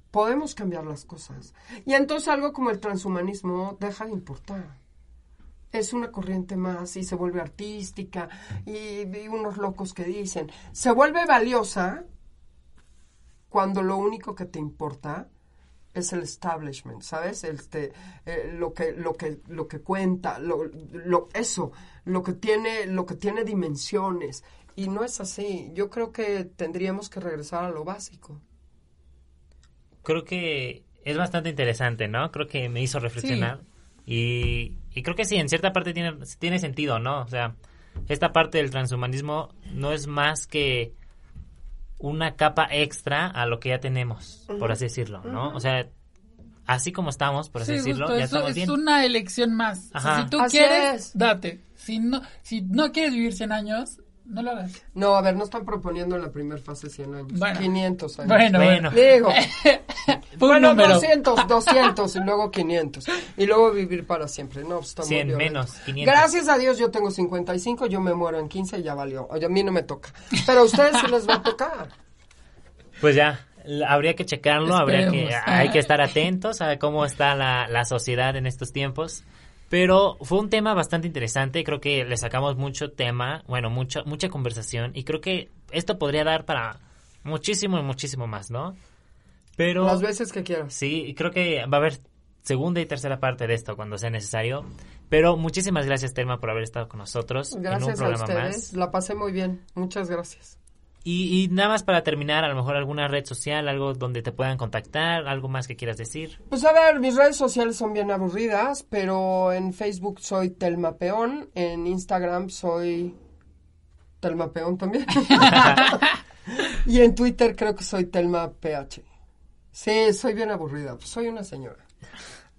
podemos cambiar las cosas. Y entonces algo como el transhumanismo deja de importar. Es una corriente más y se vuelve artística y, y unos locos que dicen, se vuelve valiosa cuando lo único que te importa es el establishment, ¿sabes? Este, eh, lo que lo que lo que cuenta, lo, lo- eso, lo que tiene lo que tiene dimensiones y no es así. Yo creo que tendríamos que regresar a lo básico. creo que es bastante interesante, ¿no? Creo que me hizo reflexionar. Y, y creo que sí, en cierta parte tiene, tiene sentido, ¿no? O sea, esta parte del transhumanismo no es más que una capa extra a lo que ya tenemos, por así decirlo, ¿no? O sea, así como estamos, por así Sí, decirlo, justo, ya eso estamos es bien. una elección más. O sea, Ajá. si tú Así quieres, es. date. Si no, si no quieres vivir 100 años, no lo hagas. No, a ver, no están proponiendo en la primera fase 100 años, Bueno. 500 años. Bueno, Bueno. Digo, <laughs> bueno, número. 200, 200 y luego 500. Y luego vivir para siempre. No, pues está muy 100 violento. menos, 500. Gracias a Dios yo tengo 55, yo me muero en 15 y ya valió. Oye, a mí no me toca. Pero a ustedes sí les va a tocar. Pues ya, habría que checarlo, habría que, hay que estar atentos a cómo está la, la sociedad en estos tiempos. Pero fue un tema bastante interesante, creo que le sacamos mucho tema, bueno, mucha, mucha conversación y creo que esto podría dar para muchísimo y muchísimo más, ¿no? Pero Las veces que quieras. sí, creo que va a haber segunda y tercera parte de esto cuando sea necesario. Pero muchísimas gracias, Telma, por haber estado con nosotros en un Gracias a programa ustedes. más. La pasé muy bien. Muchas gracias. Y, y nada más para terminar, a lo mejor alguna red social, algo donde te puedan contactar, algo más que quieras decir. Pues a ver, mis redes sociales son bien aburridas, pero en Facebook soy Telma Peón, en Instagram soy Telma Peón también. <laughs> y en Twitter creo que soy Telma PH. Sí, soy bien aburrida, pues soy una señora.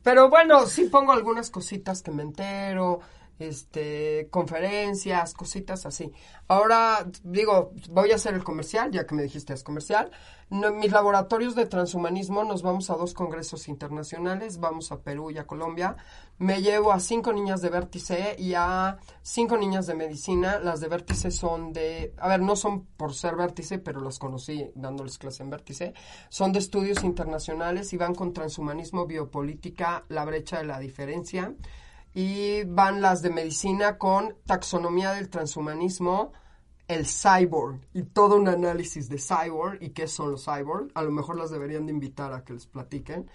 Pero bueno, sí pongo algunas cositas que me entero, este, conferencias, cositas así. Ahora, digo, voy a hacer el comercial, ya que me dijiste es comercial. Mis laboratorios de transhumanismo nos vamos a dos congresos internacionales, vamos a Perú y a Colombia. Me llevo a cinco niñas de vértice y a cinco niñas de medicina. Las de vértice son de, a ver, no son por ser vértice, pero las conocí dándoles clase en vértice. Son de estudios internacionales y van con transhumanismo, biopolítica, la brecha de la diferencia y van las de medicina con taxonomía del transhumanismo, el cyborg y todo un análisis de cyborg y qué son los cyborg. A lo mejor las deberían de invitar a que les platiquen.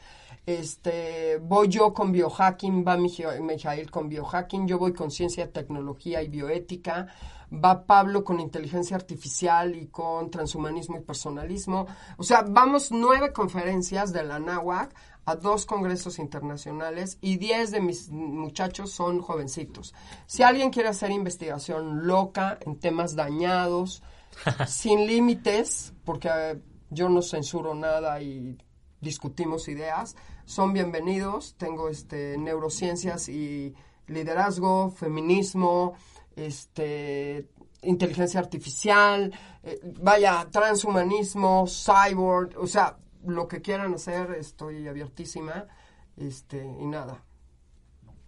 Este, voy yo con biohacking, va Mijail con biohacking, yo voy con ciencia, tecnología y bioética, va Pablo con inteligencia artificial y con transhumanismo y personalismo. O sea, vamos nueve conferencias de la NAWAC a dos congresos internacionales y diez de mis muchachos son jovencitos. Si alguien quiere hacer investigación loca en temas dañados, <laughs> sin límites, porque eh, yo no censuro nada y discutimos ideas, son bienvenidos. Tengo este neurociencias y liderazgo, feminismo, este inteligencia artificial, eh, vaya, transhumanismo, cyborg, o sea, lo que quieran hacer, estoy abiertísima. Este, y nada.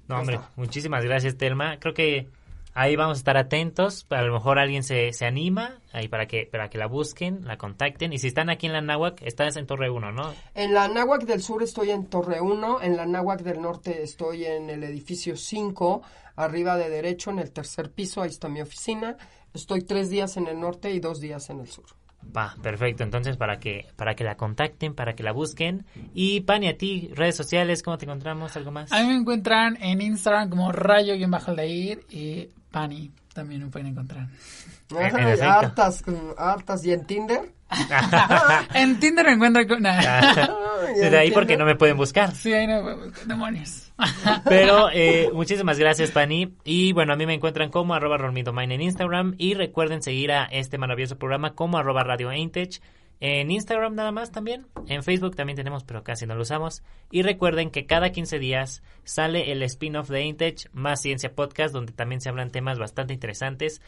No, hombre, muchísimas gracias, Telma. Creo que ahí vamos a estar atentos. A lo mejor alguien se, se anima ahí para que, para que la busquen, la contacten. Y si están aquí en la Náhuac, estás en Torre 1, ¿no? En la Náhuac del Sur estoy en Torre 1. En la Náhuac del Norte estoy en el edificio 5, arriba de derecho, en el tercer piso. Ahí está mi oficina. Estoy tres días en el norte y dos días en el sur. Va, perfecto. Entonces, para que, para que la contacten, para que la busquen. Y Pani, a ti, redes sociales, ¿cómo te encontramos? ¿Algo más? A mí me encuentran en Instagram como rayo-leir y Pani también me pueden encontrar. Hartas, hartas. ¿Y en Tinder? <laughs> en Tinder me encuentran con... <laughs> <laughs> Desde ahí porque no me pueden buscar. Sí, ahí no demonios. Pero eh, muchísimas gracias, Pani. Y bueno, a mí me encuentran como arroba en Instagram. Y recuerden seguir a este maravilloso programa como arroba Radio Aintech. En Instagram nada más también. En Facebook también tenemos, pero casi no lo usamos. Y recuerden que cada 15 días sale el spin-off de Intech, Más Ciencia Podcast, donde también se hablan temas bastante interesantes,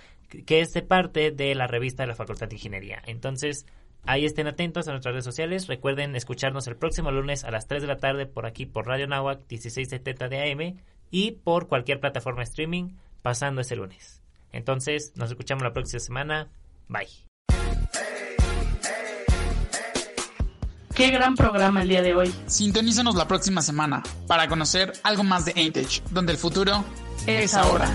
que es de parte de la revista de la Facultad de Ingeniería. Entonces, ahí estén atentos a nuestras redes sociales. Recuerden escucharnos el próximo lunes a las 3 de la tarde por aquí por Radio Nahuac 1670 de AM y por cualquier plataforma streaming pasando ese lunes. Entonces, nos escuchamos la próxima semana. Bye. Qué gran programa el día de hoy. Sintonízanos la próxima semana para conocer algo más de Aintech, donde el futuro es ahora.